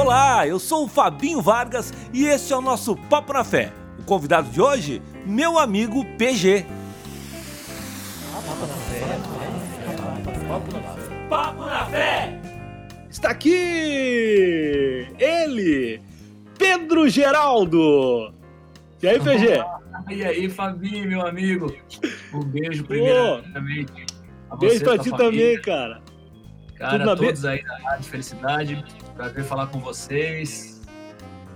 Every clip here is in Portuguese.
Olá, eu sou o Fabinho Vargas e este é o nosso Papo na Fé. O convidado de hoje, meu amigo PG. Papo na Fé. Papo na Fé. Papo na Fé. Está aqui ele, Pedro Geraldo. E aí, PG? E aí, Fabinho, meu amigo? Um beijo primeiramente. Beijo pra ti também, cara. Cara, todos aí da Rádio Felicidade, prazer falar com vocês.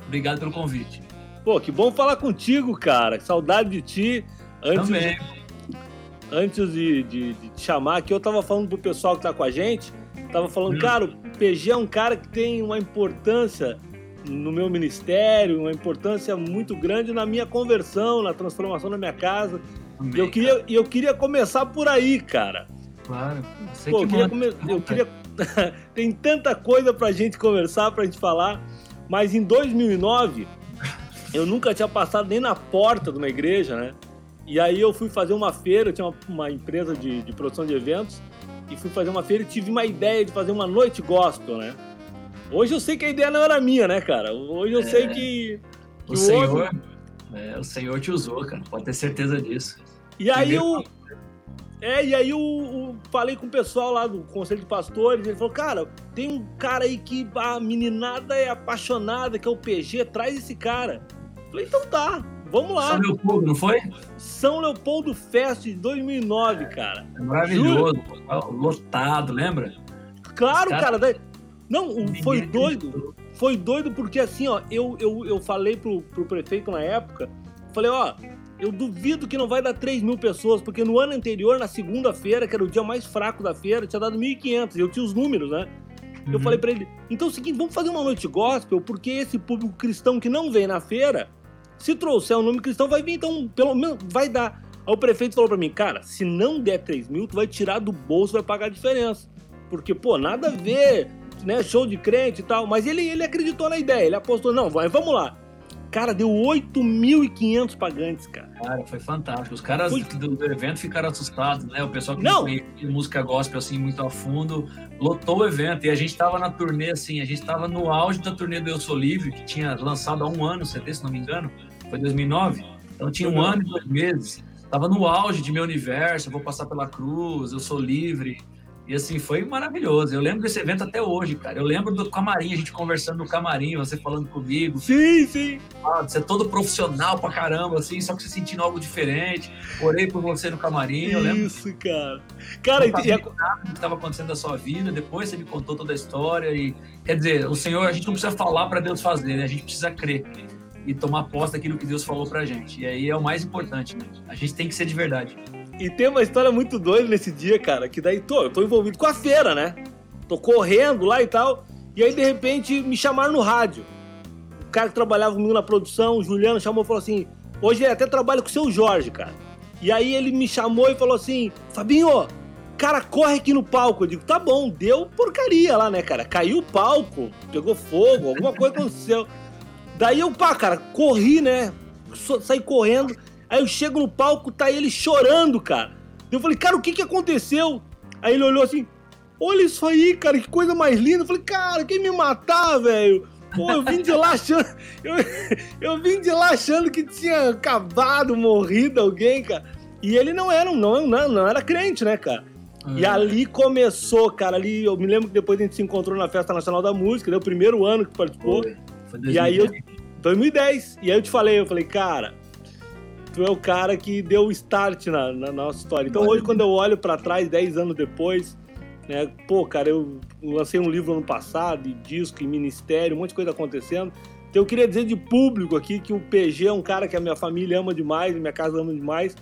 Obrigado pelo convite. Pô, que bom falar contigo, cara. Saudade de ti. Antes Também. De, antes de, de, de, te chamar aqui, eu tava falando pro pessoal que tá com a gente, tava falando, hum. cara, o PG é um cara que tem uma importância no meu ministério, uma importância muito grande na minha conversão, na transformação da minha casa. Também, e eu queria, eu queria começar por aí, cara. Claro. Pô, que eu queria, come... eu queria... Tem tanta coisa pra gente conversar, pra gente falar, mas em 2009 eu nunca tinha passado nem na porta de uma igreja, né? E aí eu fui fazer uma feira, eu tinha uma, uma empresa de, de, produção de eventos, e fui fazer uma feira e tive uma ideia de fazer uma noite gospel, né? Hoje eu sei que a ideia não era minha, né, cara? Hoje eu é... sei que, que o, o Senhor, outro... é, o Senhor te usou, cara. Pode ter certeza disso. E aí eu, é, e aí eu, falei com o pessoal lá do Conselho de Pastores, ele falou, cara, tem um cara aí que a meninada é apaixonada, que é o PG, traz esse cara. Eu falei, então tá, vamos lá. São Leopoldo, não foi? São Leopoldo Fest de 2009, cara. É maravilhoso, Juro. lotado, lembra? Claro, cara. Daí... Não, foi doido. Foi doido porque assim, ó, eu, eu, eu falei pro, pro prefeito na época, falei, ó, eu duvido que não vai dar 3 mil pessoas, porque no ano anterior, na segunda-feira, que era o dia mais fraco da feira, tinha dado 1.500. Eu tinha os números, né? Uhum. Eu falei para ele: então é o seguinte, vamos fazer uma noite gospel, porque esse público cristão que não vem na feira, se trouxer um nome cristão, vai vir, então, pelo menos, vai dar. Aí o prefeito falou para mim: cara, se não der 3 mil, tu vai tirar do bolso, vai pagar a diferença. Porque, pô, nada a ver, né? Show de crente e tal. Mas ele, ele acreditou na ideia, ele apostou: não, vai, vamos lá. Cara, deu 8.500 pagantes, cara. Cara, foi fantástico. Os caras foi... do, do, evento ficaram assustados, né? O pessoal que não conhecia música gospel assim muito a fundo, lotou o evento. E a gente tava na turnê, assim, a gente tava no auge da turnê do Eu Sou Livre, que tinha lançado há um ano, CD, se não me engano. Foi 2009. Então tinha um ano e dois meses. Tava no auge de meu universo, eu vou passar pela cruz, eu sou livre. E assim, foi maravilhoso. Eu lembro desse evento até hoje, cara. Eu lembro do camarim, a gente conversando no camarim, você falando comigo. Sim, sim. Ah, você é todo profissional pra caramba, assim, só que você sentindo algo diferente. Orei por você no camarim, eu lembro. Isso, cara. Cara, eu e nada que estava acontecendo na sua vida, depois você me contou toda a história e quer dizer, o Senhor, a gente não precisa falar para Deus fazer, né? A gente precisa crer e tomar posse daquilo que Deus falou pra gente. E aí é o mais importante, né? A gente tem que ser de verdade. E tem uma história muito doida nesse dia, cara, que daí tô, eu tô envolvido com a feira, né? Tô correndo lá e tal. E aí, de repente, me chamaram no rádio. O cara que trabalhava comigo na produção, o Juliano, chamou e falou assim: hoje até trabalha com o seu Jorge, cara. E aí ele me chamou e falou assim: Fabinho, cara, corre aqui no palco. Eu digo, tá bom, deu porcaria lá, né, cara? Caiu o palco, pegou fogo, alguma coisa aconteceu. Daí eu, pá, cara, corri, né? Saí correndo. Aí eu chego no palco, tá ele chorando, cara. Eu falei, cara, o que que aconteceu? Aí ele olhou assim, olha isso aí, cara, que coisa mais linda. Eu falei, cara, quem me matar, velho? Pô, eu vim de lá achando. Eu, eu vim de lá achando que tinha acabado, morrido alguém, cara. E ele não era, não, não, não era crente, né, cara? Uhum. E ali começou, cara. Ali eu me lembro que depois a gente se encontrou na Festa Nacional da Música, né? O primeiro ano que participou. Foi, foi 2010. E aí eu. 2010. E aí eu te falei, eu falei, cara, tu é o cara que deu o start na, na nossa história. Então hoje, quando eu olho para trás, 10 anos depois, né, pô, cara, eu lancei um livro ano passado, e disco, e ministério, um monte de coisa acontecendo. Então eu queria dizer de público aqui que o PG é um cara que a minha família ama demais, minha casa ama demais,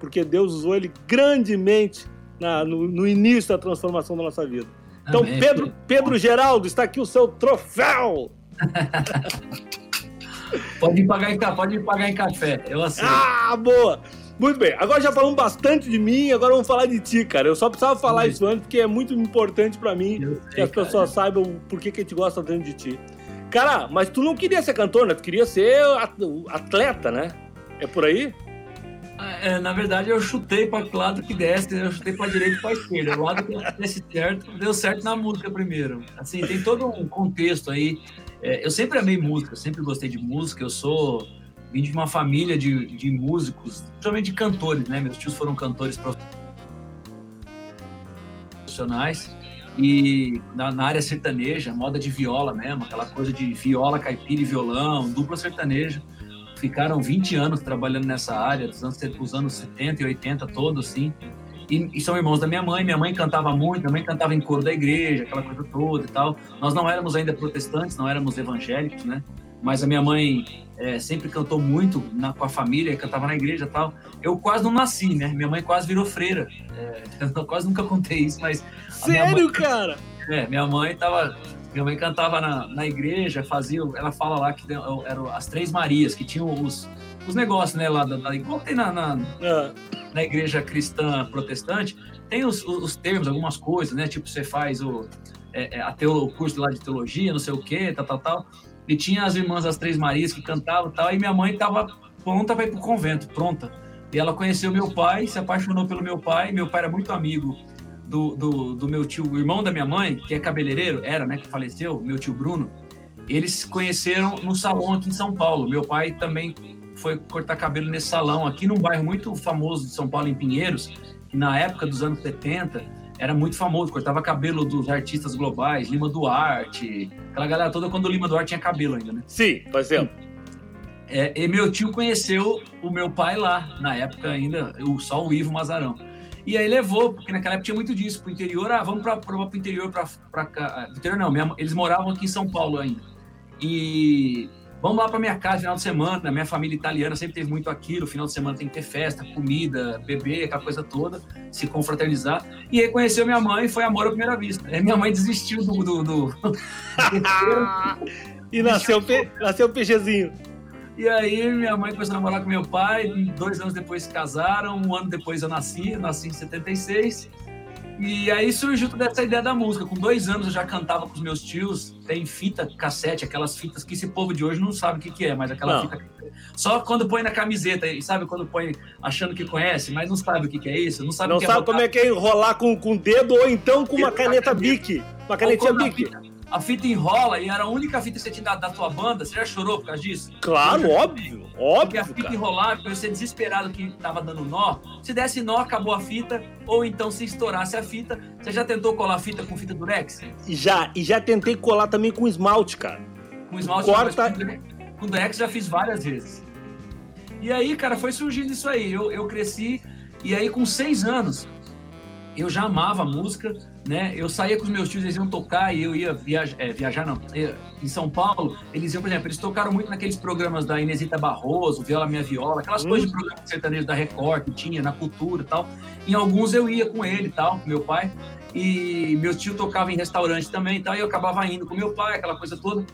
porque Deus usou ele grandemente na, no, no início da transformação da nossa vida. Então, Amém. Pedro, Pedro Geraldo, está aqui o seu troféu! Pode pagar em, pode me pagar em café, eu aceito. Ah, boa! Muito bem, agora já falamos bastante de mim, agora vamos falar de ti, cara. Eu só precisava falar isso antes, porque é muito importante para mim sei, que as cara. pessoas saibam por que, que a gente gosta tanto de ti. Cara, mas tu não queria ser cantor, né? Tu queria ser atleta, né? É por aí? Ah, é, na verdade, eu chutei para o lado que desce, eu chutei para direita e para esquerda. O lado que desse certo, deu certo na música primeiro. Assim, tem todo um contexto aí É, eu sempre amei música, sempre gostei de música. Eu sou vim de uma família de, de músicos, principalmente de cantores, né? Meus tios foram cantores profissionais e na, na, área sertaneja, moda de viola mesmo, aquela coisa de viola, caipira e violão, dupla sertaneja. Ficaram 20 anos trabalhando nessa área, dos anos, dos anos 70 e 80 todos, assim. E, e, são irmãos da minha mãe. Minha mãe cantava muito, minha mãe cantava em coro da igreja, aquela coisa toda e tal. Nós não éramos ainda protestantes, não éramos evangélicos, né? Mas a minha mãe é, sempre cantou muito na, com a família, cantava na igreja e tal. Eu quase não nasci, né? Minha mãe quase virou freira. É, eu quase nunca contei isso, mas. Sério, mãe, cara? É, minha mãe tava. Minha mãe cantava na, na igreja, fazia. Ela fala lá que eram as Três Marias, que tinham os, os negócios, né? Lá da, da igual tem na, na, é. na, igreja cristã protestante, tem os, os, termos, algumas coisas, né? Tipo, você faz o, é, é a teolo, o curso lá de teologia, não sei o quê, tal, tal, tal. E tinha as irmãs das Três Marias que cantavam e tal, e minha mãe tava pronta para ir pro convento, pronta. E ela conheceu meu pai, se apaixonou pelo meu pai. Meu pai era muito amigo do, do, do meu tio, o irmão da minha mãe, que é cabeleireiro, era, né, que faleceu, meu tio Bruno. Eles se conheceram no salão aqui em São Paulo. Meu pai também foi cortar cabelo nesse salão, aqui num bairro muito famoso de São Paulo, em Pinheiros, que na época dos anos 70 era muito famoso, cortava cabelo dos artistas globais, Lima Duarte, aquela galera toda quando o Lima Duarte tinha cabelo ainda, né? Sim, por exemplo. É, e meu tio conheceu o meu pai lá, na época ainda, o, só o Ivo Mazarão. E aí levou, porque naquela época tinha muito disso, pro interior, ah, vamos para o interior, para cá. Interior não, minha, eles moravam aqui em São Paulo ainda. E vamos lá para minha casa final de semana. Minha família italiana sempre teve muito aquilo. Final de semana tem que ter festa, comida, beber, aquela coisa toda, se confraternizar. E aí conheceu minha mãe, foi amor à primeira vista. Aí minha mãe desistiu do. do, do... e nasceu, pe... nasceu o peixezinho. E aí minha mãe começou a namorar com meu pai, dois anos depois se casaram, um ano depois eu nasci, eu nasci em 76. E aí surgiu toda essa ideia da música. Com dois anos eu já cantava com os meus tios. Tem fita cassete, aquelas fitas que esse povo de hoje não sabe o que, que é, mas aquela não. fita. Só quando põe na camiseta, sabe quando põe achando que conhece, mas não sabe o que, que é isso? Não sabe, não é sabe é como é que é enrolar com, com o dedo ou então com uma caneta Bic. Uma canetinha Bic a fita enrola e era a única fita que você tinha dado da tua banda, você já chorou por causa disso? Claro, óbvio, óbvio. Porque a fita cara. enrolar, você desesperado que tava dando nó, se desse nó, acabou a fita, ou então se estourasse a fita, você já tentou colar fita com fita durex? Já, e já tentei colar também com esmalte, cara. Com esmalte, Corta... com durex já fiz várias vezes. E aí, cara, foi surgindo isso aí. Eu, eu cresci, e aí com seis anos, eu já amava música, né? Eu saía com os meus tios, eles iam tocar e eu ia viajar, é, viajar não, em São Paulo, eles iam, por exemplo, eles tocaram muito naqueles programas da Inesita Barroso, Viola Minha Viola, aquelas hum. coisas de programa sertanejo da Record que tinha na cultura e tal. Em alguns eu ia com ele e tal, com meu pai, e meu tio tocava em restaurante também e tal, e eu acabava indo com meu pai, aquela coisa toda.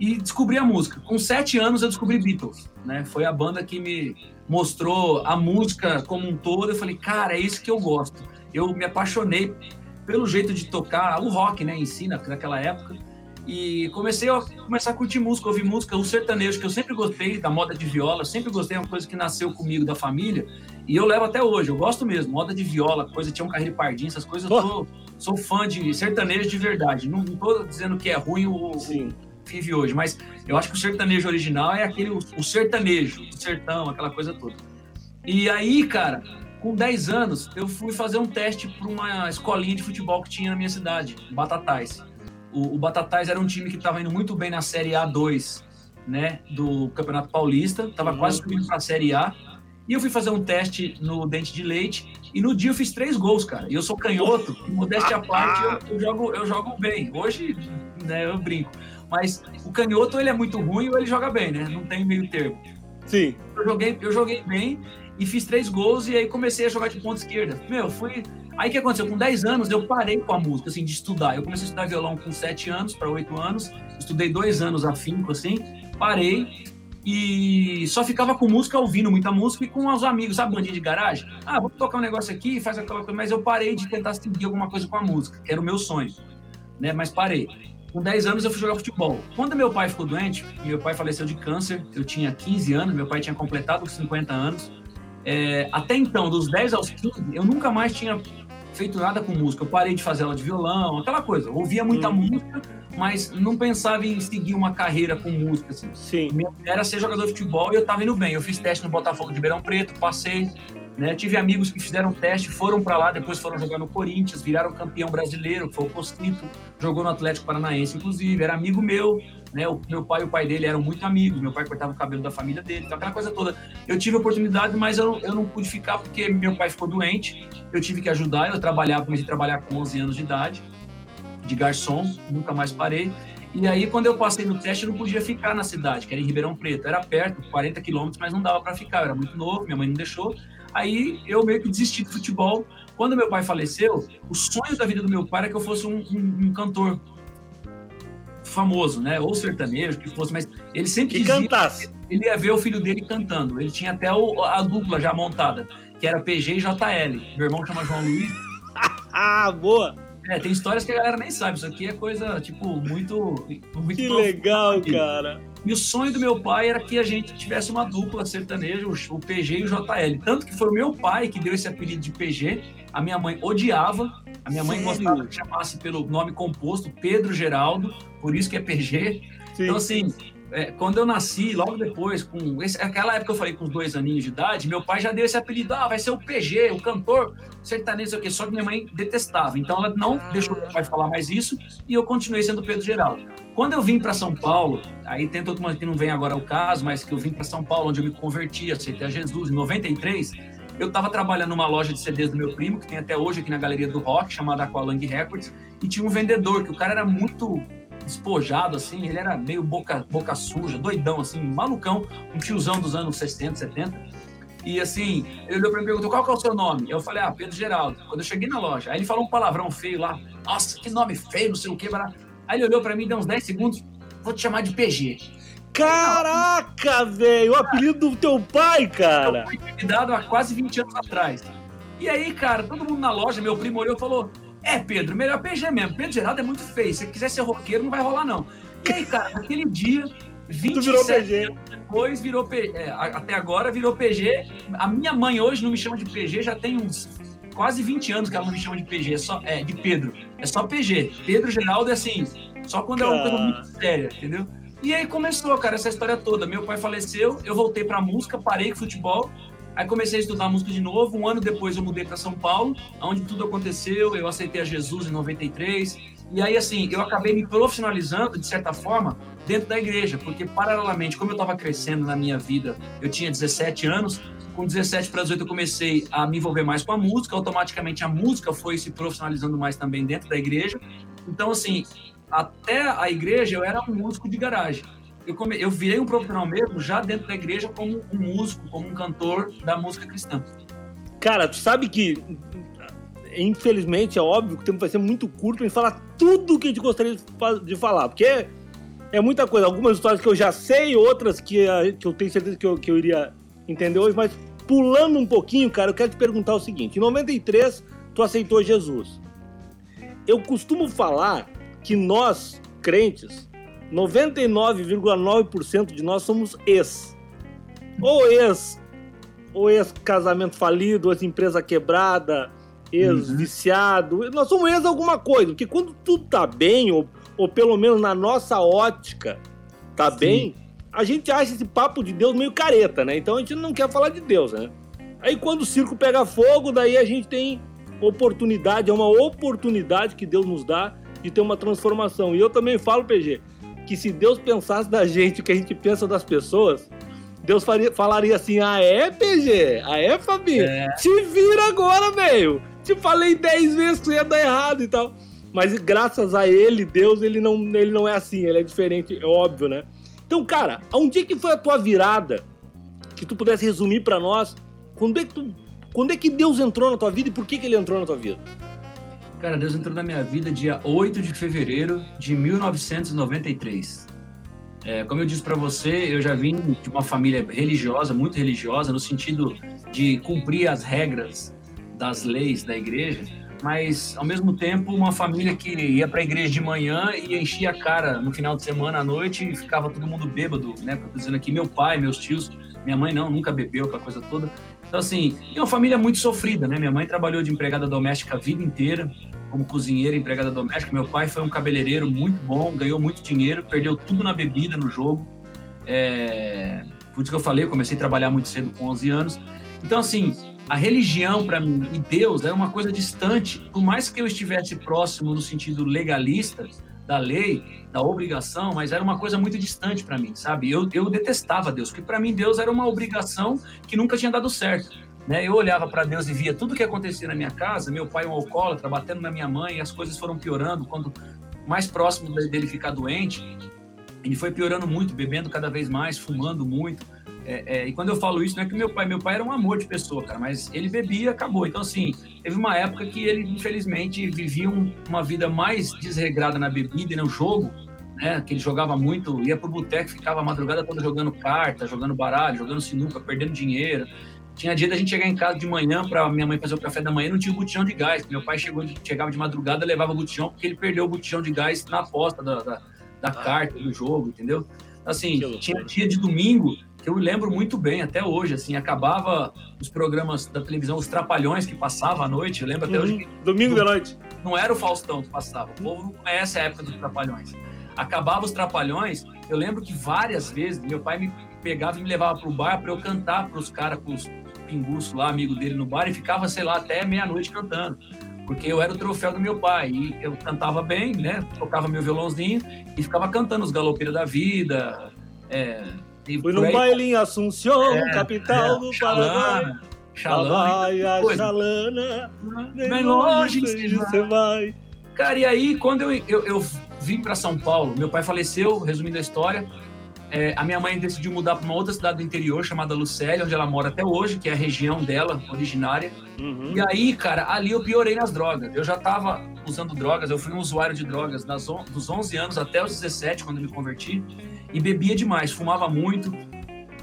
E descobri a música. Com sete anos eu descobri Beatles, né? Foi a banda que me mostrou a música como um todo. Eu falei, cara, é isso que eu gosto. Eu me apaixonei pelo jeito de tocar, o rock, né, em si, naquela época. E comecei a começar a curtir música, ouvir música, o sertanejo, que eu sempre gostei da moda de viola, sempre gostei, é uma coisa que nasceu comigo da família, e eu levo até hoje, eu gosto mesmo, moda de viola, coisa, tinha um carreiro pardinho, essas coisas, eu sou, sou fã de sertanejo de verdade. Não, não tô dizendo que é ruim o, Sim. vive hoje, mas eu acho que o sertanejo original é aquele, o, o sertanejo, o sertão, aquela coisa toda. E aí, cara, com 10 anos, eu fui fazer um teste para uma escolinha de futebol que tinha na minha cidade, Batatais. O, o Batatais era um time que estava indo muito bem na Série A2, né, do Campeonato Paulista, estava uhum. quase subindo para a Série A. E eu fui fazer um teste no Dente de Leite e no dia eu fiz três gols, cara. E eu sou canhoto, modéstia à parte, eu, eu, jogo, eu jogo bem. Hoje, né, eu brinco. Mas o canhoto, ele é muito ruim ou ele joga bem, né? Não tem meio termo. Sim. Eu joguei, eu joguei bem e fiz três gols e aí comecei a jogar de ponta esquerda. Meu, fui. Aí o que aconteceu? Com 10 anos eu parei com a música, assim, de estudar. Eu comecei a estudar violão com 7 anos para 8 anos, estudei dois anos afinco, assim, parei e só ficava com música, ouvindo muita música e com os amigos, sabe, bandinha de garagem? Ah, vou tocar um negócio aqui, faz aquela coisa, mas eu parei de tentar seguir alguma coisa com a música, que era o meu sonho, né? Mas parei. Com 10 anos eu fui jogar futebol. Quando meu pai ficou doente, meu pai faleceu de câncer, eu tinha 15 anos, meu pai tinha completado os 50 anos. É, até então, dos 10 aos 15, eu nunca mais tinha feito nada com música. Eu parei de fazer aula de violão, aquela coisa. Eu ouvia muita hum. música, mas não pensava em seguir uma carreira com música. Assim. Sim. Minha era ser jogador de futebol e eu tava indo bem. Eu fiz teste no Botafogo de Ribeirão Preto, passei. Né? Tive amigos que fizeram teste, foram para lá, depois foram jogar no Corinthians, viraram campeão brasileiro, foi o Costito, jogou no Atlético Paranaense, inclusive, era amigo meu, né? O meu pai e o pai dele eram muito amigos, meu pai cortava o cabelo da família dele, então, aquela coisa toda. Eu tive oportunidade, mas eu, eu não pude ficar porque meu pai ficou doente, eu tive que ajudar, eu trabalhava, comecei a trabalhar com 11 anos de idade, de garçom, nunca mais parei. E aí, quando eu passei no teste, eu não podia ficar na cidade, que era em Ribeirão Preto. Era perto, 40 quilômetros, mas não dava para ficar. Eu era muito novo, minha mãe não deixou. Aí eu meio que desisti do futebol. Quando meu pai faleceu, o sonho da vida do meu pai era que eu fosse um, um, um cantor famoso, né? Ou sertanejo, que fosse, mas ele sempre que dizia cantasse. ele ia ver o filho dele cantando. Ele tinha até o, a dupla já montada, que era PG e JL. Meu irmão chama João Luiz. ah, boa! É, tem histórias que a galera nem sabe. Isso aqui é coisa, tipo, muito. muito que legal, cara. E o sonho do meu pai era que a gente tivesse uma dupla sertaneja, o PG e o JL. Tanto que foi o meu pai que deu esse apelido de PG. A minha mãe odiava. A minha mãe Sério? gostava que chamasse pelo nome composto, Pedro Geraldo, por isso que é PG. Sim. Então, assim, é, quando eu nasci, logo depois, com esse, aquela época eu falei com os dois aninhos de idade, meu pai já deu esse apelido, ah, vai ser o PG, o cantor sertanejo, o quê. Só que minha mãe detestava. Então ela não ah. deixou meu pai falar mais isso e eu continuei sendo Pedro Geraldo. Quando eu vim para São Paulo, aí tem todo mundo que não vem agora o caso, mas que eu vim para São Paulo, onde eu me converti, aceitei a Jesus em 93. Eu estava trabalhando numa loja de CDs do meu primo, que tem até hoje aqui na Galeria do Rock, chamada Aqualang Records, e tinha um vendedor, que o cara era muito despojado, assim, ele era meio boca, boca suja, doidão, assim, malucão, um tiozão dos anos 60, 70. E assim, ele olhou pra mim e perguntou qual que é o seu nome? Eu falei, ah, Pedro Geraldo. Quando eu cheguei na loja, aí ele falou um palavrão feio lá, nossa, que nome feio, não sei o que. Aí ele olhou pra mim, deu uns 10 segundos, vou te chamar de PG. Caraca, velho, o apelido do teu pai, cara. Eu fui dado há quase 20 anos atrás. E aí, cara, todo mundo na loja, meu primo olhou e falou: é, Pedro, melhor PG mesmo. Pedro Geraldo é muito feio. Se quiser ser roqueiro, não vai rolar, não. E aí, cara, naquele dia, 27 anos depois, virou PG. É, até agora virou PG. A minha mãe hoje não me chama de PG, já tem uns quase 20 anos que ela não me chama de PG, é, só, é de Pedro. É só PG. Pedro Geraldo é assim, só quando é uma coisa muito séria, entendeu? E aí começou, cara, essa história toda. Meu pai faleceu, eu voltei pra música, parei com futebol Aí comecei a estudar música de novo. Um ano depois eu mudei para São Paulo, onde tudo aconteceu. Eu aceitei a Jesus em 93. E aí, assim, eu acabei me profissionalizando, de certa forma, dentro da igreja, porque, paralelamente, como eu estava crescendo na minha vida, eu tinha 17 anos. Com 17 para 18, eu comecei a me envolver mais com a música. Automaticamente, a música foi se profissionalizando mais também dentro da igreja. Então, assim, até a igreja, eu era um músico de garagem eu, come, eu virei um profissional mesmo já dentro da igreja como um músico, como um cantor da música cristã. Cara, tu sabe que, infelizmente, é óbvio que o tempo vai ser muito curto para falar tudo o que a gente gostaria de falar, porque é, é, muita coisa. Algumas histórias que eu já sei, outras que, que eu tenho certeza que eu, que eu iria entender hoje, mas pulando um pouquinho, cara, eu quero te perguntar o seguinte: em 93, tu aceitou Jesus. Eu costumo falar que nós, crentes, 99,9% de nós somos ex. Ou ex, ou ex-casamento falido, ou ex-empresa quebrada, ex-viciado. Uhum. Nós somos ex alguma coisa, porque quando tudo tá bem, ou, ou pelo menos na nossa ótica tá Sim. bem, a gente acha esse papo de Deus meio careta, né? Então a gente não quer falar de Deus, né? Aí quando o circo pega fogo, daí a gente tem oportunidade, é uma oportunidade que Deus nos dá de ter uma transformação. E eu também falo, PG, que se Deus pensasse da gente o que a gente pensa das pessoas, Deus faria, falaria assim: ah, é, PG? Ah, é, Fabinho? É. Te vira agora, velho! Te falei dez vezes que ia dar errado e tal. Mas graças a ele, Deus, ele não, ele não é assim, ele é diferente, é óbvio, né? Então, cara, onde é que foi a tua virada? Que tu pudesse resumir para nós? Quando é, que tu, quando é que Deus entrou na tua vida e por que, que ele entrou na tua vida? Cara, Deus entrou na minha vida dia 8 de fevereiro de 1993. É, como eu disse para você, eu já vim de uma família religiosa, muito religiosa, no sentido de cumprir as regras das leis da igreja, mas ao mesmo tempo uma família que ia para a igreja de manhã e enchia a cara no final de semana à noite e ficava todo mundo bêbado, né? Dizendo aqui, meu pai, meus tios, minha mãe não, nunca bebeu, aquela coisa toda. Então, assim, é uma família muito sofrida, né? Minha mãe trabalhou de empregada doméstica a vida inteira, como cozinheira, empregada doméstica. Meu pai foi um cabeleireiro muito bom, ganhou muito dinheiro, perdeu tudo na bebida, no jogo. É... Por isso que eu falei, eu comecei a trabalhar muito cedo, com 11 anos. Então, assim, a religião para mim e Deus era uma coisa distante. Por mais que eu estivesse próximo no sentido legalista da lei, da obrigação, mas era uma coisa muito distante para mim, sabe? Eu, eu detestava Deus, porque para mim Deus era uma obrigação que nunca tinha dado certo. Né? Eu olhava para Deus e via tudo que acontecia na minha casa, meu pai um alcoólatra, batendo na minha mãe, e as coisas foram piorando. Quando mais próximo dele ficar doente, ele foi piorando muito, bebendo cada vez mais, fumando muito. É, é, e quando eu falo isso, não é que meu pai, meu pai era um amor de pessoa, cara, mas ele bebia, acabou. Então, assim, teve uma época que ele, infelizmente, vivia um, uma vida mais desregrada na bebida e no jogo, né? Que ele jogava muito, ia pro boteco, ficava a madrugada toda jogando carta, jogando baralho, jogando sinuca, perdendo dinheiro. Tinha dia da gente chegar em casa de manhã para minha mãe fazer o café da manhã não tinha o botijão de gás. Meu pai chegou, chegava de madrugada, levava o botijão, porque ele perdeu o botijão de gás na aposta da, da, da ah. carta, do jogo, entendeu? Assim, tinha dia de domingo que eu lembro muito bem até hoje, assim, acabava os programas da televisão, os Trapalhões que passava à noite, eu lembro até uhum. hoje. Domingo da noite. Não era o Faustão que passava, o povo não conhece a época dos Trapalhões. Acabava os Trapalhões, eu lembro que várias vezes meu pai me pegava e me levava pro bar para eu cantar para os caras, com os pinguços lá, amigo dele no bar, e ficava, sei lá, até meia-noite cantando. Porque eu era o troféu do meu pai, e eu cantava bem, né? Tocava meu violãozinho e ficava cantando os galopeiros da vida, é, e Fui no baile em Assunção, é, capital é, do Paraguai. Xalana. a Xalana. Bem longe você vai. Cara, e aí, quando eu, eu, eu vim para São Paulo, meu pai faleceu, resumindo a história. É, a minha mãe decidiu mudar para uma outra cidade do interior chamada Lucélia, onde ela mora até hoje, que é a região dela, originária. Uhum. E aí, cara, ali eu piorei nas drogas. Eu já estava usando drogas, eu fui um usuário de drogas das, dos 11 anos até os 17, quando me converti e bebia demais, fumava muito.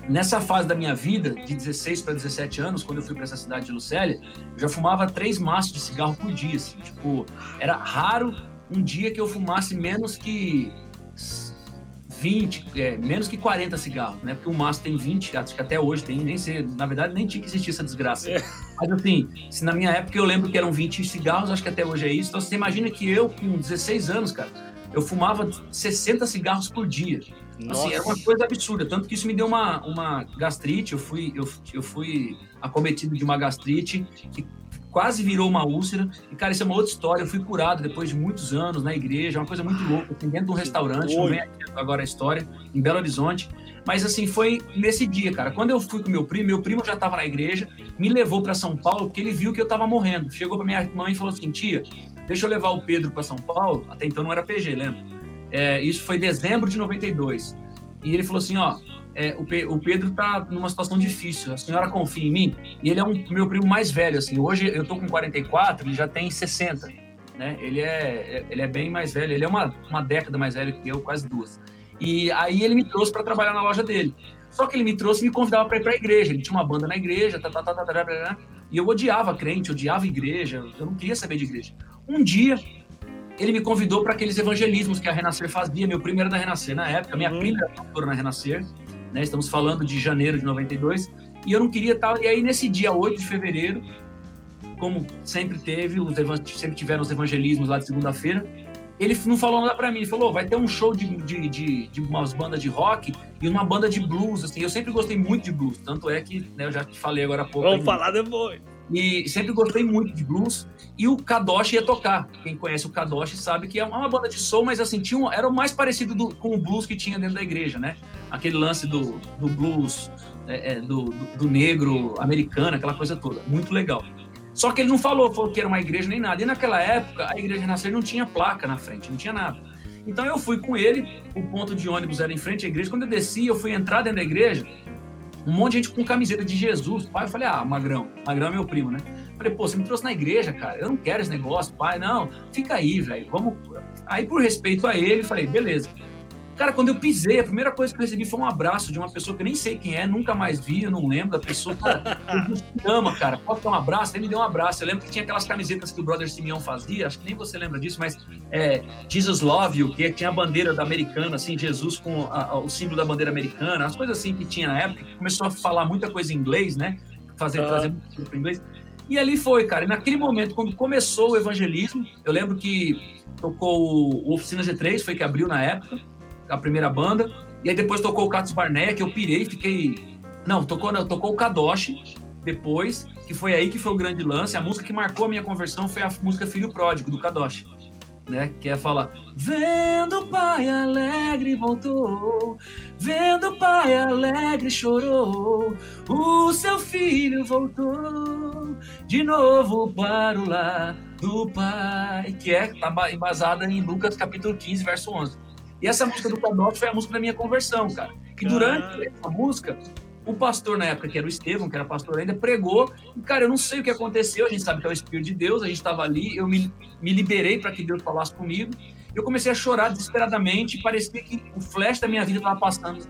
Nessa fase da minha vida, de 16 para 17 anos, quando eu fui para essa cidade de Lucélia, eu já fumava três maços de cigarro por dia. Assim. Tipo, era raro um dia que eu fumasse menos que 20, é, menos que 40 cigarros, né? Porque o maço tem 20, acho que até hoje tem, nem sei, na verdade nem tinha que existir essa desgraça. É. Mas assim, se na minha época eu lembro que eram 20 cigarros, acho que até hoje é isso. Então você imagina que eu, com 16 anos, cara, eu fumava 60 cigarros por dia. Assim, era uma coisa absurda, tanto que isso me deu uma, uma gastrite, eu fui, eu, eu fui acometido de uma gastrite que quase virou uma úlcera, e cara, isso é uma outra história, eu fui curado depois de muitos anos na igreja, é uma coisa muito louca, assim, dentro de um restaurante, não vem aqui agora a história, em Belo Horizonte, mas assim, foi nesse dia, cara, quando eu fui com meu primo, meu primo já estava na igreja, me levou para São Paulo, porque ele viu que eu estava morrendo, chegou para minha mãe e falou assim, tia, deixa eu levar o Pedro para São Paulo, até então não era PG, lembra? É, isso foi dezembro de 92. E ele falou assim: ó, é, o, Pe o, Pedro tá numa situação difícil, a senhora confia em mim? E ele é um meu primo mais velho, assim. Hoje eu tô com 44, ele já tem 60. Né? Ele, é, ele é bem mais velho, ele é uma, uma década mais velho que eu, quase duas. E aí ele me trouxe para trabalhar na loja dele. Só que ele me trouxe e me convidava para ir para a igreja. Ele tinha uma banda na igreja, tá, tá, tá, tá, tá, tá, tá, e eu odiava crente, odiava igreja, eu não queria saber de igreja. Um dia ele me convidou para aqueles evangelismos que a Renascer fazia. Meu primo era da Renascer na época, minha uhum. prima era pastora na Renascer, né? Estamos falando de janeiro de 92. E eu não queria estar. E aí, nesse dia 8 de fevereiro, como sempre teve, os sempre tiveram os evangelismos lá de segunda-feira, ele não falou nada para mim. Ele falou: vai ter um show de, de, de, de, umas bandas de rock e uma banda de blues. Assim. Eu sempre gostei muito de blues. Tanto é que né, eu já te falei agora há pouco. Vamos aí, falar depois. E sempre gostei muito de blues. E o Kadosh ia tocar. Quem conhece o Kadosh sabe que é uma banda de soul, mas assim, tinha um, era o mais parecido do, com o blues que tinha dentro da igreja, né? Aquele lance do, do blues, é, é, do, do, do, negro americano, aquela coisa toda. Muito legal. Só que ele não falou, falou que era uma igreja nem nada. E naquela época, a igreja Renascer não tinha placa na frente, não tinha nada. Então eu fui com ele, o ponto de ônibus era em frente à igreja. Quando eu desci, eu fui entrar dentro da igreja, um monte de gente com camiseta de Jesus. Pai, eu falei, ah, Magrão. Magrão é meu primo, né? falei, pô, você me trouxe na igreja, cara. Eu não quero esse negócio, pai. Não, fica aí, velho. Vamos. Aí, por respeito a ele, falei, beleza. Cara, quando eu pisei, a primeira coisa que eu recebi foi um abraço de uma pessoa que eu nem sei quem é, nunca mais vi, eu não lembro da pessoa. Cara, ama, cara. Pode dar um abraço? Ele me deu um abraço. Eu lembro que tinha aquelas camisetas que o brother Simeão fazia, acho que nem você lembra disso, mas é, Jesus Love You, que tinha a bandeira da americana, assim, Jesus com a, a, o símbolo da bandeira americana, as coisas assim que tinha na época. Começou a falar muita coisa em inglês, né? fazer, trazer para inglês. E ali foi, cara. E naquele momento, quando começou o evangelismo, eu lembro que tocou o Oficina G3, foi que abriu na época, a primeira banda. E aí depois tocou o Catos Barnett, que eu pirei, fiquei. Não, tocou, não, tocou o Kadoshi depois, que foi aí que foi o grande lance. A música que marcou a minha conversão foi a música Filho Pródigo, do Kadoshi né? Que é falar: Vendo o pai alegre voltou, vendo o pai alegre chorou, o seu filho voltou de novo para o lar do pai, que é tá embasada em Lucas capítulo 15, verso 11. E essa música do Cadoccio foi a música da minha conversão, cara. Que durante essa música o pastor, na época, que era o Estevão, que era pastor ainda, pregou. E, cara, eu não sei o que aconteceu. A gente sabe que é o Espírito de Deus. A gente estava ali. Eu me, me liberei para que Deus falasse comigo. Eu comecei a chorar desesperadamente. Parecia que o flash da minha vida estava passando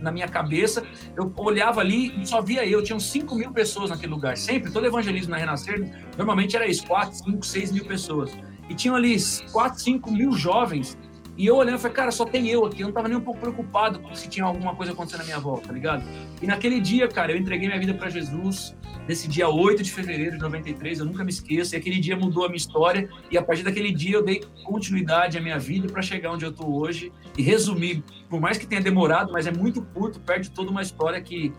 na minha cabeça. Eu olhava ali e só via eu. Tinham 5 mil pessoas naquele lugar. Sempre, todo evangelismo na Renascer, normalmente era isso: 4, 5, 6 mil pessoas. E tinham ali 4, 5 mil jovens e eu olhando, falei, cara, só tem eu aqui. Eu não tava nem um pouco preocupado se tinha alguma coisa acontecendo na minha volta, tá ligado? E naquele dia, cara, eu entreguei minha vida para Jesus. Nesse dia 8 de fevereiro de 93, eu nunca me esqueço. E aquele dia mudou a minha história. E a partir daquele dia eu dei continuidade à minha vida para chegar onde eu tô hoje. E resumir, por mais que tenha demorado, mas é muito curto, perde toda uma história que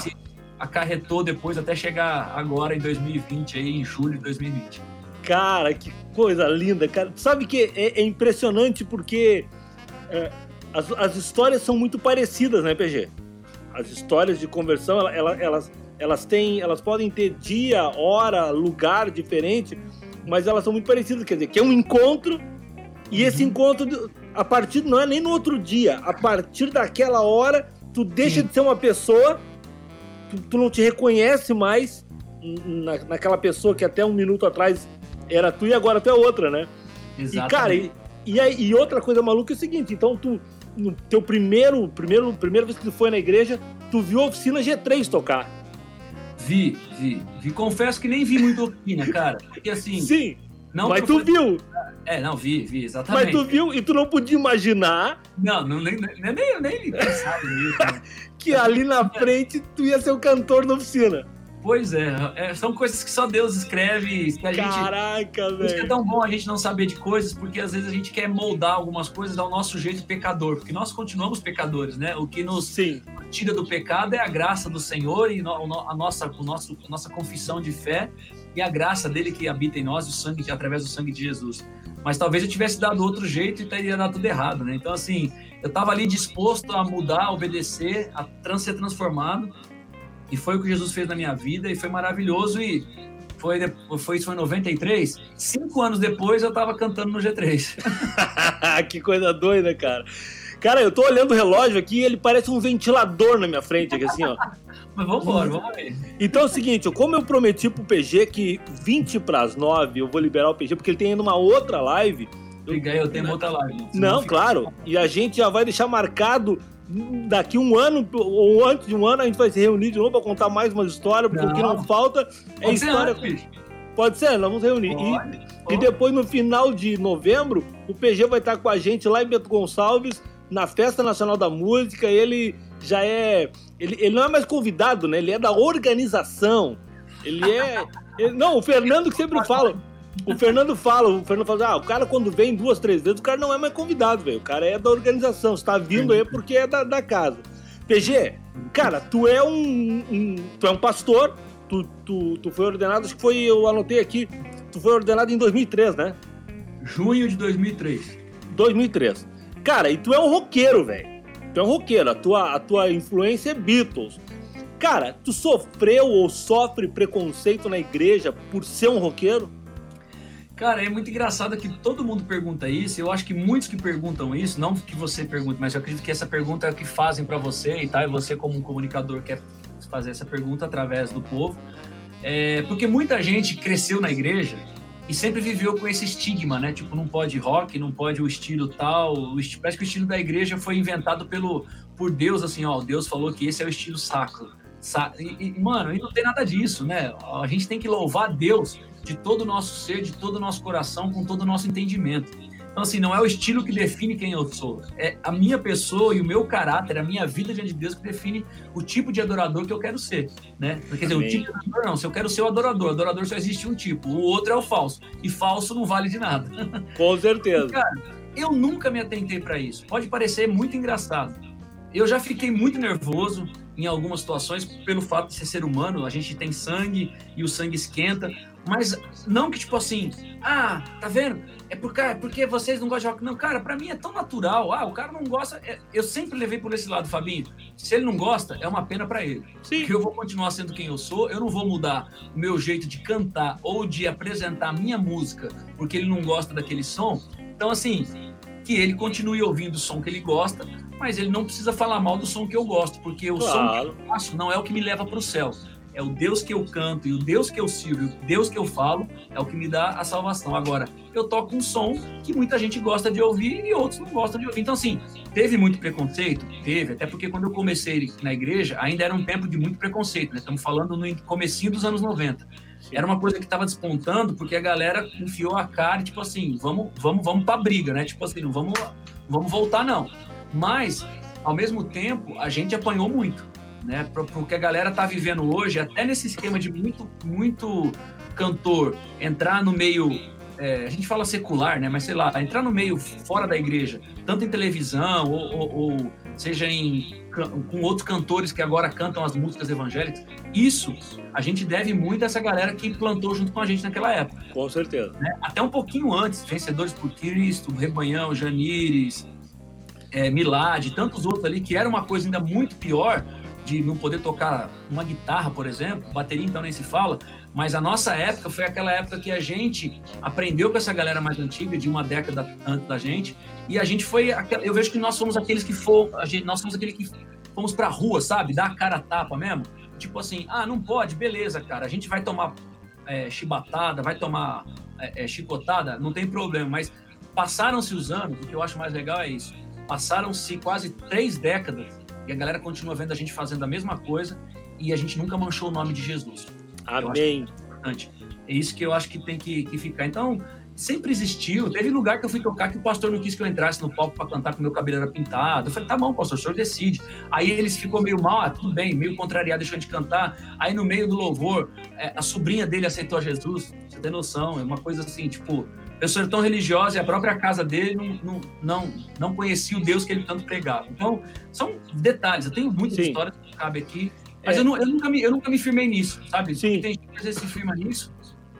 se acarretou depois até chegar agora em 2020, aí em julho de 2020. Cara, que coisa linda, cara. Sabe que é, é impressionante porque é, as, as, histórias são muito parecidas, né, PG? As histórias de conversão, elas, elas, elas têm, elas podem ter dia, hora, lugar diferente, mas elas são muito parecidas. Quer dizer, que é um encontro e esse uhum. encontro, a partir, não é nem no outro dia, a partir daquela hora, tu deixa Sim. de ser uma pessoa, tu, tu não te reconhece mais na, naquela pessoa que até um minuto atrás era tu e agora tu é outra, né? Exatamente. E, cara, e, e, aí, e outra coisa maluca é o seguinte, então tu, no teu primeiro, primeiro, primeira vez que tu foi na igreja, tu viu a oficina G3 tocar. Vi, vi, vi. Confesso que nem vi muito oficina, cara. Porque assim. Sim. Não mas tu viu. É, não, vi, vi, exatamente. Mas tu viu e tu não podia imaginar. Não, não nem, nem, nem, nem pensava nisso. Né? que ali na frente tu ia ser o cantor da oficina. Pois é, é, são coisas que só Deus escreve. Que a Caraca, velho. Isso é tão bom a gente não saber de coisas, porque às vezes a gente quer moldar algumas coisas ao nosso jeito pecador, porque nós continuamos pecadores, né? O que nos Sim. tira do pecado é a graça do Senhor e a nossa, o nosso, a nossa confissão de fé e a graça dele que habita em nós, o sangue através do sangue de Jesus. Mas talvez eu tivesse dado outro jeito e teria dado tudo errado, né? Então, assim, eu estava ali disposto a mudar, a obedecer, a trans ser transformado e foi o que Jesus fez na minha vida e foi maravilhoso. E foi, foi isso foi em 93. Cinco anos depois eu tava cantando no G3. que coisa doida, cara. Cara, eu tô olhando o relógio aqui e ele parece um ventilador na minha frente, aqui, assim, ó. Mas vamos embora, vamos ver. Então é o seguinte, como eu prometi pro PG que 20 para as 9 eu vou liberar o PG, porque ele tem ainda uma outra live. Aí, eu tenho outra live. Não, claro. E a gente já vai deixar marcado daqui um ano ou antes de um ano a gente vai se reunir de novo para contar mais uma história, porque não. o que não falta é Pode história. Ser, Pode ser, nós vamos reunir. E, e, depois, no final de novembro, o PG vai estar com a gente lá em Beto Gonçalves, na Festa Nacional da Música. Ele já é. Ele, ele não é mais convidado, né? Ele é da organização. Ele é. Ele, não, o Fernando que sempre fala. O Fernando fala, o Fernando fala, ah, o cara quando vem duas, três vezes, o cara não é mais convidado, velho. O cara é da organização. Você tá vindo aí porque é da, da casa. PG, cara, tu é um, um, tu é um pastor, tu, tu, tu foi ordenado, acho que foi, eu anotei aqui, tu foi ordenado em 2003, né? Junho de 2003. 2003. Cara, e tu é um roqueiro, velho. Tu é um roqueiro, a tua, a tua influência é Beatles. Cara, tu sofreu ou sofre preconceito na igreja por ser um roqueiro? Cara, é muito engraçado que todo mundo pergunta isso. Eu acho que muitos que perguntam isso, não que você pergunte, mas eu acredito que essa pergunta é o que fazem para você e tal. E você, como um comunicador, quer fazer essa pergunta através do povo. É, porque muita gente cresceu na igreja e sempre viveu com esse estigma, né? Tipo, não pode rock, não pode o estilo tal. O estilo, parece que o estilo da igreja foi inventado pelo, por Deus, assim, ó. Deus falou que esse é o estilo sacro. E, e, mano, e não tem nada disso, né? A gente tem que louvar Deus de todo o nosso ser, de todo o nosso coração, com todo o nosso entendimento. Então, assim, não é o estilo que define quem eu sou. É a minha pessoa e o meu caráter, a minha vida diante de Deus que define o tipo de adorador que eu quero ser, né? Quer dizer, Amém. o tipo de adorador não. Se eu quero ser o adorador, adorador só existe um tipo. O outro é o falso. E falso não vale de nada. Com certeza. cara, eu nunca me atentei para isso. Pode parecer muito engraçado. Eu já fiquei muito nervoso em algumas situações pelo fato de ser ser humano. A gente tem sangue e o sangue esquenta. Mas não que, tipo assim, ah, tá vendo? É porque, é porque vocês não gostam de rock. Não, cara, para mim é tão natural. Ah, o cara não gosta. É... Eu sempre levei por esse lado, Fabinho. Se ele não gosta, é uma pena para ele. Sim. Porque eu vou continuar sendo quem eu sou. Eu não vou mudar o meu jeito de cantar ou de apresentar a minha música porque ele não gosta daquele som. Então, assim, que ele continue ouvindo o som que ele gosta, mas ele não precisa falar mal do som que eu gosto, porque o claro. som que eu faço não é o que me leva para o céu é o Deus que eu canto e o Deus que eu sirvo, o Deus que eu falo, é o que me dá a salvação. Agora, eu toco um som que muita gente gosta de ouvir e outros não gostam de ouvir. Então, assim, teve muito preconceito? Teve, até porque quando eu comecei na igreja, ainda era um tempo de muito preconceito, né? Estamos falando no comecinho dos anos 90. Era uma coisa que estava despontando, porque a galera enfiou a cara e, tipo assim, vamos, vamos, vamos pra briga, né? Tipo assim, não vamos, vamos voltar, não. Mas, ao mesmo tempo, a gente apanhou muito né? Para o que a galera tá vivendo hoje, até nesse esquema de muito, muito cantor entrar no meio, é, a gente fala secular, né? Mas sei lá, entrar no meio fora da igreja, tanto em televisão ou, ou, ou seja em com outros cantores que agora cantam as músicas evangélicas. Isso a gente deve muito a essa galera que plantou junto com a gente naquela época. Com certeza. Né? Até um pouquinho antes, Vencedores por Cristo, Rebanhão, Janires, é, Milad, tantos outros ali, que era uma coisa ainda muito pior, de não poder tocar uma guitarra, por exemplo, bateria então nem se fala, mas a nossa época foi aquela época que a gente aprendeu com essa galera mais antiga, de uma década antes da gente, e a gente foi, eu vejo que nós somos aqueles que for, gente, nós somos aqueles que fomos pra rua, sabe, dar a cara a tapa mesmo, tipo assim, ah, não pode, beleza, cara, a gente vai tomar é, chibatada, vai tomar é, é, chicotada, não tem problema, mas passaram-se os anos, o que eu acho mais legal é isso, passaram-se quase três décadas e a galera continua vendo a gente fazendo a mesma coisa e a gente nunca manchou o nome de Jesus. Amém. É importante. É isso que eu acho que tem que, que ficar. Então, sempre existiu. Teve lugar que eu fui tocar que o pastor não quis que eu entrasse no palco para cantar com meu cabelo era pintado. Eu falei, tá bom, pastor, o senhor decide. Aí eles ficou meio mal, ah, tudo bem, meio contrariado, deixou de cantar. Aí no meio do louvor, é, a sobrinha dele aceitou a Jesus. Você tem noção? É uma coisa assim, tipo, pessoa tão religiosa e a própria casa dele não, não, não, não conhecia o Deus que ele tanto pregava. Então, são detalhes. Eu tenho muitas Sim. histórias que cabe aqui, mas é. eu, não, eu, nunca me, eu nunca me firmei nisso, sabe? Sim. Tem gente que às vezes se firma nisso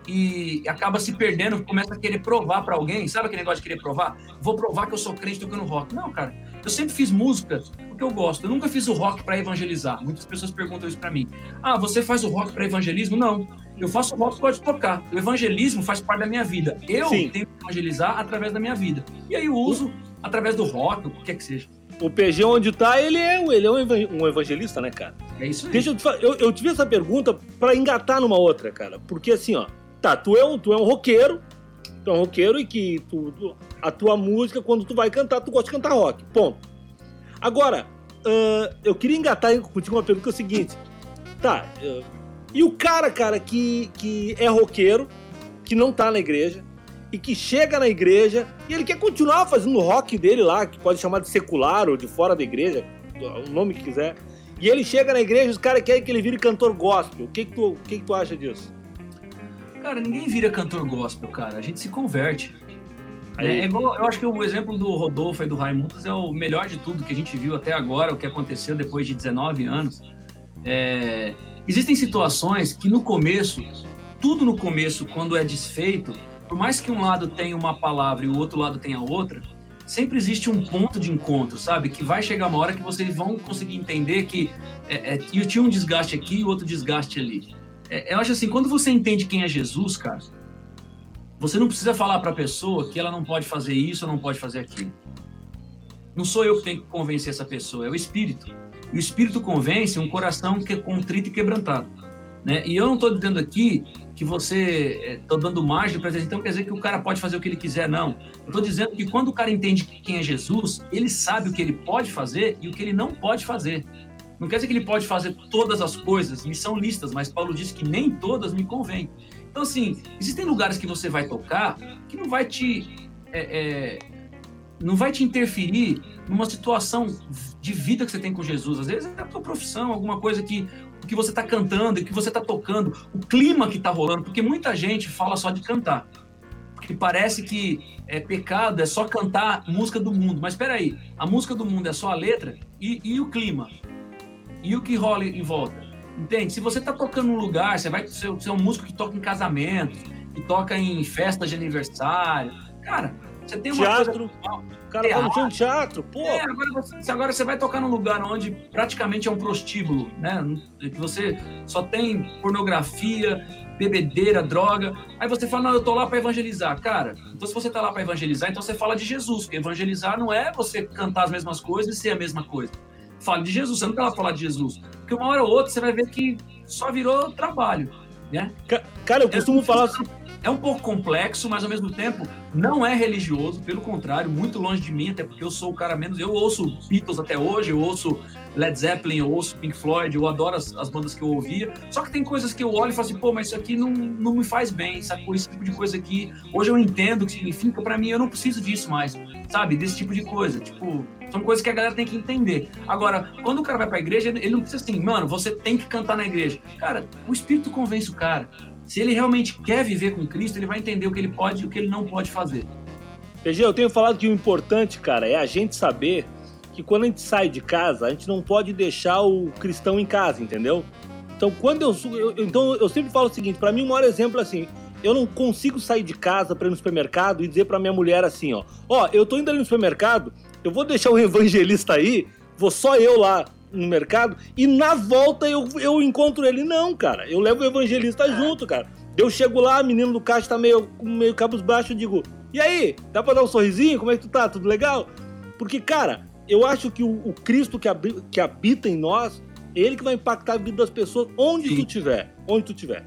e acaba se perdendo, começa a querer provar para alguém. Sabe aquele negócio de querer provar? Vou provar que eu sou crente tocando rock. Não, cara. Eu sempre fiz música porque eu gosto. Eu nunca fiz o rock para evangelizar. Muitas pessoas perguntam isso para mim. Ah, você faz o rock para evangelismo? Não. Eu faço rock pode tocar. O evangelismo faz parte da minha vida. Eu Sim. tenho que evangelizar através da minha vida. E aí eu uso através do rock, o que quer que seja. O PG onde tá, ele é, ele é um evangelista, né, cara? É isso aí. Deixa eu te falar, eu, eu tive essa pergunta para engatar numa outra, cara. Porque assim, ó, tá, tu é um, tu é um roqueiro, tu é um roqueiro e que tu, tu, a tua música, quando tu vai cantar, tu gosta de cantar rock. Ponto. Agora, uh, eu queria engatar contigo uma pergunta que é o seguinte. Tá, uh, e o cara, cara, que, que é roqueiro, que não tá na igreja, e que chega na igreja e ele quer continuar fazendo o rock dele lá, que pode chamar de secular ou de fora da igreja, o nome que quiser. E ele chega na igreja os caras querem que ele vire cantor gospel. O que, que, tu, o que, que tu acha disso? Cara, ninguém vira cantor gospel, cara. A gente se converte. É, é igual, eu acho que o exemplo do Rodolfo e do Raimundos é o melhor de tudo que a gente viu até agora, o que aconteceu depois de 19 anos. É, existem situações que no começo, tudo no começo, quando é desfeito, por mais que um lado tenha uma palavra e o outro lado tenha outra, sempre existe um ponto de encontro, sabe? Que vai chegar uma hora que vocês vão conseguir entender que é, é, eu tinha um desgaste aqui e outro desgaste ali. É, eu acho assim, quando você entende quem é Jesus, cara, você não precisa falar para a pessoa que ela não pode fazer isso ou não pode fazer aquilo. Não sou eu que tenho que convencer essa pessoa, é o Espírito. E o Espírito convence um coração que é contrito e quebrantado. Né? E eu não estou dizendo aqui que você está é, dando margem para dizer, então quer dizer que o cara pode fazer o que ele quiser, não. Eu estou dizendo que quando o cara entende quem é Jesus, ele sabe o que ele pode fazer e o que ele não pode fazer. Não quer dizer que ele pode fazer todas as coisas, me são listas, mas Paulo disse que nem todas me convêm. Então, assim, existem lugares que você vai tocar que não vai te é, é, não vai te interferir numa situação de vida que você tem com Jesus. Às vezes é a tua profissão, alguma coisa que que você está cantando, que você está tocando, o clima que está rolando, porque muita gente fala só de cantar. Porque parece que é pecado, é só cantar música do mundo. Mas espera aí, a música do mundo é só a letra e, e o clima? E o que rola em volta? Entende? Se você está tocando num lugar, você vai ser, ser um músico que toca em casamento, que toca em festa de aniversário. Cara, você tem uma teatro, coisa... cara teatro. um teatro, pô. É, agora você, agora você vai tocar num lugar onde praticamente é um prostíbulo, né? Que você só tem pornografia, bebedeira, droga. Aí você fala, não, eu tô lá para evangelizar. Cara, então se você tá lá para evangelizar, então você fala de Jesus. Porque evangelizar não é você cantar as mesmas coisas e ser a mesma coisa. Fala de Jesus, você não lá pra falar de Jesus. Porque uma hora ou outra você vai ver que só virou trabalho, né? Cara, eu costumo é, falar é um pouco complexo, mas ao mesmo tempo não é religioso, pelo contrário, muito longe de mim, até porque eu sou o cara menos. Eu ouço Beatles até hoje, eu ouço Led Zeppelin, eu ouço Pink Floyd, eu adoro as, as bandas que eu ouvia. Só que tem coisas que eu olho e falo assim, pô, mas isso aqui não, não me faz bem, sabe? Esse tipo de coisa aqui. Hoje eu entendo o que significa, para mim eu não preciso disso mais, sabe? Desse tipo de coisa. Tipo, são coisas que a galera tem que entender. Agora, quando o cara vai pra igreja, ele não precisa assim, mano, você tem que cantar na igreja. Cara, o espírito convence o cara. Se ele realmente quer viver com Cristo, ele vai entender o que ele pode e o que ele não pode fazer. PG, eu tenho falado que o importante, cara, é a gente saber que quando a gente sai de casa, a gente não pode deixar o cristão em casa, entendeu? Então, quando eu, eu então eu sempre falo o seguinte, para mim o maior exemplo é assim, eu não consigo sair de casa para ir no supermercado e dizer para minha mulher assim, ó, ó, eu tô indo ali no supermercado, eu vou deixar o evangelista aí, vou só eu lá no mercado e na volta eu, eu encontro ele. Não, cara. Eu levo o evangelista junto, cara. Eu chego lá, menino do caixa tá meio, meio cabos baixos, eu digo: E aí, dá pra dar um sorrisinho? Como é que tu tá? Tudo legal? Porque, cara, eu acho que o, o Cristo que, que habita em nós, ele que vai impactar a vida das pessoas onde Sim. tu tiver. Onde tu tiver.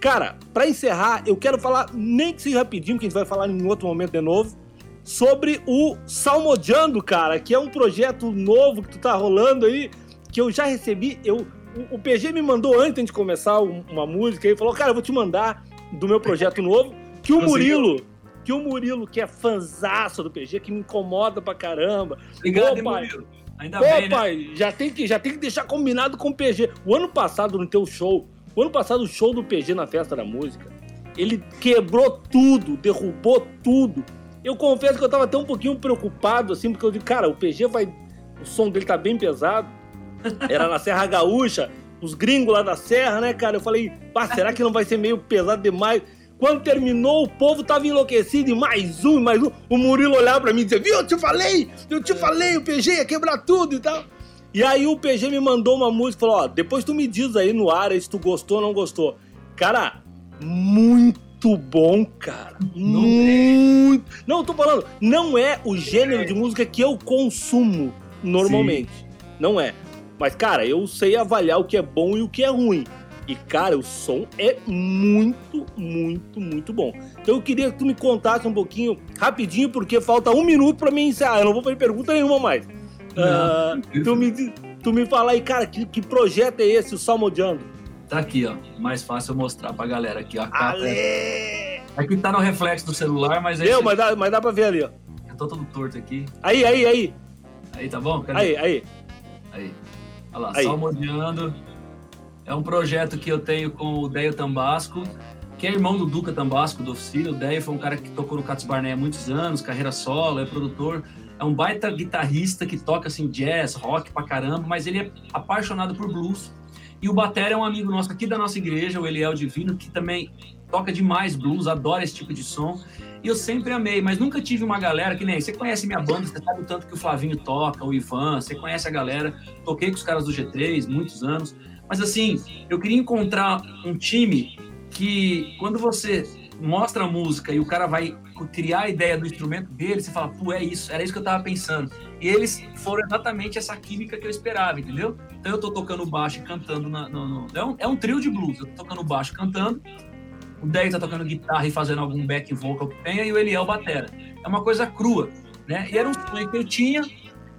Cara, para encerrar, eu quero falar, nem que seja rapidinho, que a gente vai falar em outro momento de novo, sobre o Salmodiando, cara, que é um projeto novo que tu tá rolando aí que eu já recebi, eu, o, o PG me mandou antes de começar uma música, ele falou, cara, eu vou te mandar do meu projeto novo, que o Murilo, que o Murilo, que é fanzaço do PG, que me incomoda pra caramba. Obrigado, Pô, Murilo. Ainda Pô, bem, né? pai, já tem, que, já tem que deixar combinado com o PG. O ano passado, no teu show, o ano passado, o show do PG na Festa da Música, ele quebrou tudo, derrubou tudo. Eu confesso que eu tava até um pouquinho preocupado, assim, porque eu digo, cara, o PG vai. O som dele tá bem pesado. Era na Serra Gaúcha, os gringos lá da Serra, né, cara? Eu falei, pá, será que não vai ser meio pesado demais? Quando terminou, o povo tava enlouquecido e mais um, mais um. O Murilo olhava pra mim e dizia, viu, eu te falei, eu te falei, o PG ia quebrar tudo e tal. E aí o PG me mandou uma música, falou, ó, depois tu me diz aí no ar se tu gostou ou não gostou. Cara, muito bom, cara. Não muito. É. Não, tô falando, não é o gênero de música que eu consumo normalmente. Sim. Não é. Mas, cara, eu sei avaliar o que é bom e o que é ruim. E, cara, o som é muito, muito, muito bom. Então eu queria que tu me contasse um pouquinho, rapidinho, porque falta um minuto para mim encerrar. Eu não vou fazer pergunta nenhuma mais. Uh, tu, me, tu me fala aí, cara, que, que projeto é esse, o Salmodiando? Tá aqui, ó. Mais fácil eu mostrar pra galera aqui, ó. A capa é... Aqui tá no reflexo do celular, mas... Deu, mas dá, mas dá pra ver ali, ó. Eu tô todo torto aqui. Aí, aí, aí. Aí, tá bom? Cadê? Aí, aí. Aí. Olha lá, Aí. Salmodiando. É um projeto que eu tenho com o Deio Tambasco, que é irmão do Duca Tambasco, do Oficina. O Deio foi um cara que tocou no Cats Barney há muitos anos, carreira solo, é produtor. É um baita guitarrista que toca assim jazz, rock pra caramba, mas ele é apaixonado por blues. E o Batera é um amigo nosso aqui da nossa igreja, o Eliel Divino, que também toca demais blues, adora esse tipo de som. E eu sempre amei, mas nunca tive uma galera que nem. Você conhece minha banda, você sabe o tanto que o Flavinho toca, o Ivan, você conhece a galera. Toquei com os caras do G3 muitos anos. Mas assim, eu queria encontrar um time que, quando você mostra a música e o cara vai criar a ideia do instrumento dele, você fala, pô, é isso, era isso que eu tava pensando. E eles foram exatamente essa química que eu esperava, entendeu? Então eu tô tocando baixo e cantando na, no, no... É, um, é um trio de blues, eu tô tocando baixo cantando o Dave tá tocando guitarra e fazendo algum back vocal que tenha, e o Eliel batera. É uma coisa crua, né? E era um sonho que eu tinha,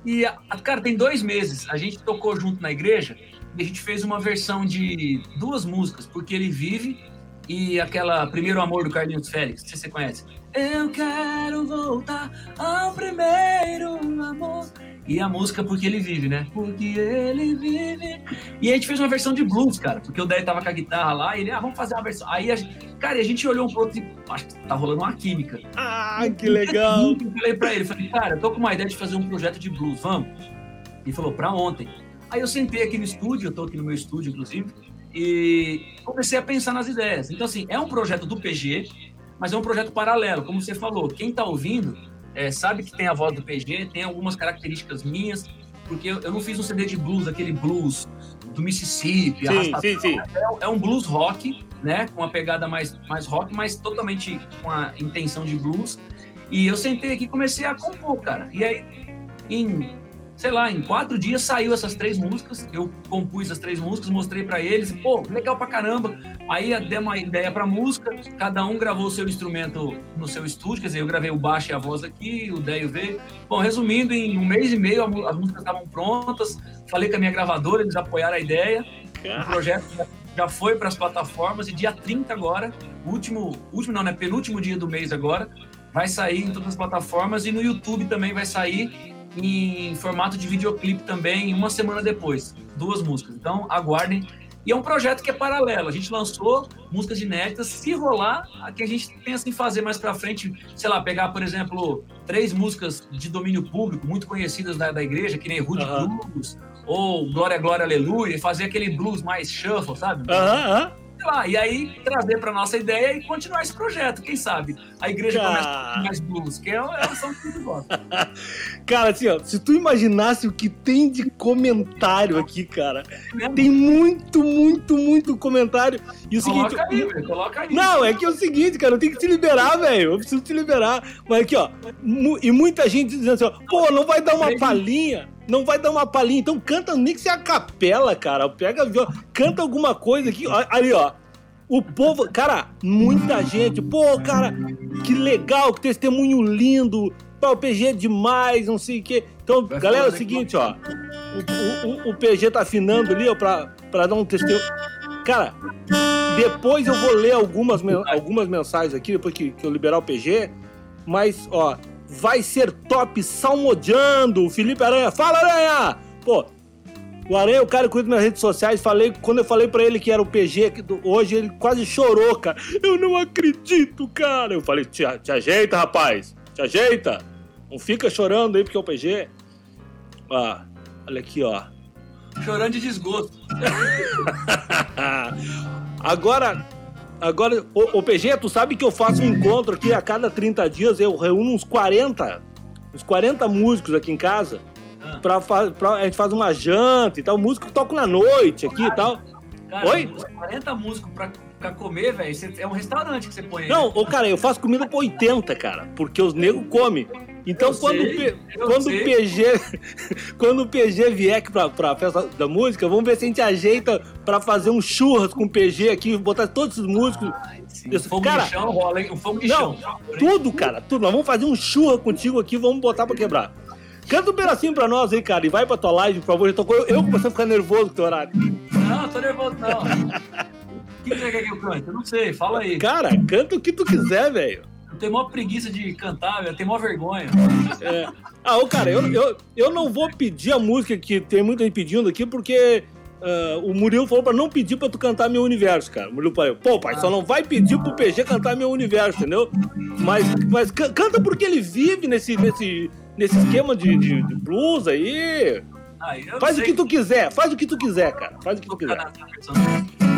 e, cara, tem dois meses, a gente tocou junto na igreja, e a gente fez uma versão de duas músicas, Porque Ele Vive e aquela Primeiro Amor do Carlinhos Félix, não sei se você conhece. Eu quero voltar ao primeiro amor. E a música Porque Ele Vive, né? Porque Ele Vive. E a gente fez uma versão de blues, cara, porque o Dé tava com a guitarra lá e ele, ah, vamos fazer uma versão. Aí, a gente, cara, a gente olhou um pro outro e, acho que tá rolando uma química. Ah, que legal! Eu falei pra ele, falei, cara, tô com uma ideia de fazer um projeto de blues, vamos? e falou, pra ontem. Aí eu sentei aqui no estúdio, eu tô aqui no meu estúdio, inclusive, e comecei a pensar nas ideias. Então, assim, é um projeto do PG, mas é um projeto paralelo, como você falou. Quem tá ouvindo é, sabe que tem a voz do PG, tem algumas características minhas, porque eu não fiz um CD de blues, aquele blues do Mississippi. Sim, sim, sim. É, é, um blues rock, né? Com uma pegada mais, mais rock, mas totalmente com a intenção de blues. E eu sentei aqui e comecei a compor, cara. E aí, em sei lá, em quatro dias saiu essas três músicas. Eu compus as três músicas, mostrei para eles, pô, legal pra caramba. Aí dei uma ideia pra música, cada um gravou o seu instrumento no seu estúdio, quer dizer, eu gravei o baixo e a voz aqui, o Deio veio. Bom, resumindo, em um mês e meio as músicas estavam prontas, falei com a minha gravadora, eles apoiaram a ideia. O projeto já foi para as plataformas e dia 30 agora, último, último não, né, penúltimo dia do mês agora, vai sair em todas as plataformas e no YouTube também vai sair em formato de videoclipe também, uma semana depois. Duas músicas. Então, aguardem. E é um projeto que é paralelo. A gente lançou músicas inéditas. Se rolar, que a gente pensa em fazer mais para frente, sei lá, pegar, por exemplo, três músicas de domínio público muito conhecidas da, da igreja, que nem Rude uhum. Blues ou Glória, Glória, Aleluia, e fazer aquele blues mais shuffle, sabe? Aham, uhum, sei lá, e aí trazer para nossa ideia e continuar esse projeto, quem sabe? A igreja Cara... começa a mais blues, que é, é a som que tudo gosta. Cara, assim, ó, se tu imaginasse o que tem de comentário aqui, cara, é tem muito, muito, muito comentário. E o coloca seguinte. Aí, véio, coloca aí. Não, é que é o seguinte, cara, eu tenho que te liberar, velho. Eu preciso te liberar. Mas aqui, ó, e muita gente dizendo assim, ó, pô, não vai dar uma palhinha não vai dar uma palhinha. Então canta nem que seja a capela, cara. Pega viola, canta alguma coisa aqui. Ali, ó. O povo, cara, muita gente. Pô, cara, que legal, que testemunho lindo. Pô, o PG é demais, não sei o quê. Então, vai galera, é o seguinte, ó. O, o, o, PG tá afinando ali, ó, pra, pra dar um testemunho. Cara, depois eu vou ler algumas, algumas mensagens aqui, depois que, que eu liberar o PG. Mas, ó, vai ser top salmodiando. Felipe Aranha, fala Aranha! Pô, o Aranha é o cara que cuida minhas redes sociais. Falei, quando eu falei para ele que era o PG hoje, ele quase chorou, cara. Eu não acredito, cara. Eu falei, te, te ajeita, rapaz. Te ajeita. Não fica chorando aí porque é o PG. Ah, olha aqui, ó. Chorando de desgosto. Agora, Agora, o, o, PG, tu sabe que eu faço um encontro aqui a cada 30 dias, eu reúno uns 40, uns 40 músicos aqui em casa. Ah. Pra, pra, a gente faz uma janta e tal. Músico toca na noite aqui e tal. Cara, Oi? 40 músicos pra, pra comer, velho. É um restaurante que você põe aí. Não, ô, cara, eu faço comida pra 80, cara. Porque os negros comem. Então, eu quando, sei, quando o PG quando o PG vier aqui pra, pra festa da música, vamos ver se a gente ajeita pra fazer um churras com o PG aqui, botar todos os músicos. Isso, fogo cara, de chão rola, hein? Um fogo de não, chão. Tudo, cara, tudo. Nós vamos fazer um churra contigo aqui, vamos botar pra quebrar. Canta um pedacinho pra nós aí, cara, e vai pra tua live, por favor. Eu, tô, eu, eu comecei a ficar nervoso com o teu horário. Não, tô nervoso não. O que você quer que eu cante? Eu não sei, fala aí. Cara, canta o que tu quiser, velho tenho maior preguiça de cantar, eu tenho maior vergonha. É. Ah, ô, cara, eu, eu, eu não vou pedir a música que tem muita gente pedindo aqui, porque uh, o Murilo falou pra não pedir pra tu cantar meu universo, cara. O Murilo falou, pô, pai, só não vai pedir pro PG cantar meu universo, entendeu? Mas, mas canta porque ele vive nesse, nesse, nesse esquema de, de, de blues aí. Ah, faz o que tu quiser, faz o que tu quiser, cara. Faz o que tu quiser.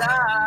Pedro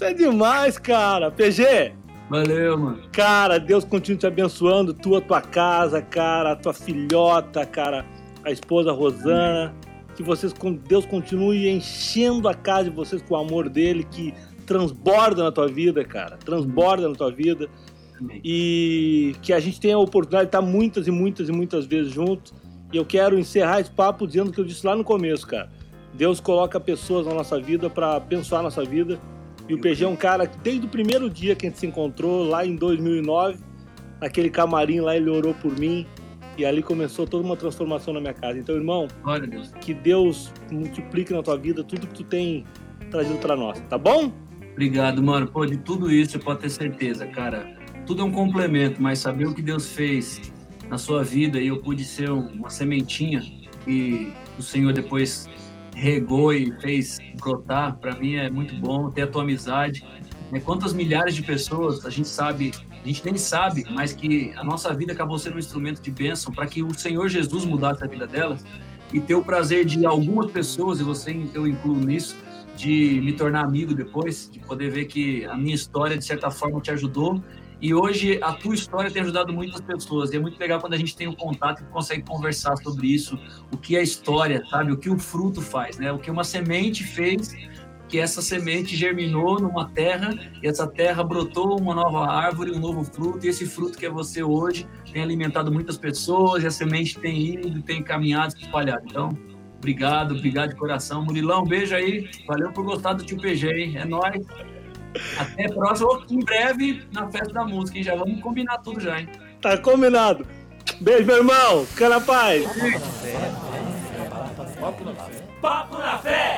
Isso é demais, cara. PG! Valeu, mano. Cara, Deus continue te abençoando, tu, a tua casa, cara, a tua filhota, cara, a esposa Rosana. Que vocês, Deus continue enchendo a casa de vocês com o amor dele, que transborda na tua vida, cara. Transborda na tua vida. E que a gente tenha a oportunidade de estar muitas e muitas e muitas vezes juntos e eu quero encerrar esse papo dizendo o que eu disse lá no começo, cara. Deus coloca pessoas na nossa vida para abençoar a nossa vida. E o PG é um cara que, desde o primeiro dia que a gente se encontrou, lá em 2009, naquele camarim lá, ele orou por mim. E ali começou toda uma transformação na minha casa. Então, irmão, Deus. que Deus multiplique na tua vida tudo que tu tem trazido para nós, tá bom? Obrigado, mano. Pô, de tudo isso você pode ter certeza, cara. Tudo é um complemento, mas saber o que Deus fez na sua vida e eu pude ser uma sementinha que o Senhor depois regou e fez brotar, para mim é muito bom ter a tua amizade. Né? Quantas milhares de pessoas a gente sabe, a gente nem sabe, mas que a nossa vida acabou sendo um instrumento de bênção para que o Senhor Jesus mudasse a vida delas e ter o prazer de algumas pessoas, e você eu incluo nisso, de me tornar amigo depois, de poder ver que a minha história de certa forma te ajudou e hoje a tua história tem ajudado muitas pessoas. E é muito legal quando a gente tem um contato e consegue conversar sobre isso, o que é história, sabe? O que o fruto faz, né? O que uma semente fez, que essa semente germinou numa terra e essa terra brotou uma nova árvore, um novo fruto. E esse fruto que é você hoje tem alimentado muitas pessoas e a semente tem ido, tem caminhado, espalhado. Então, obrigado, obrigado de coração. Murilão, beijo aí. Valeu por gostar do tio PG, hein? É nóis. Até próximo, em breve, na festa da música, hein? Já vamos combinar tudo já, hein? Tá combinado. Beijo, meu irmão. Fica na paz. Papo na fé. Papo na fé.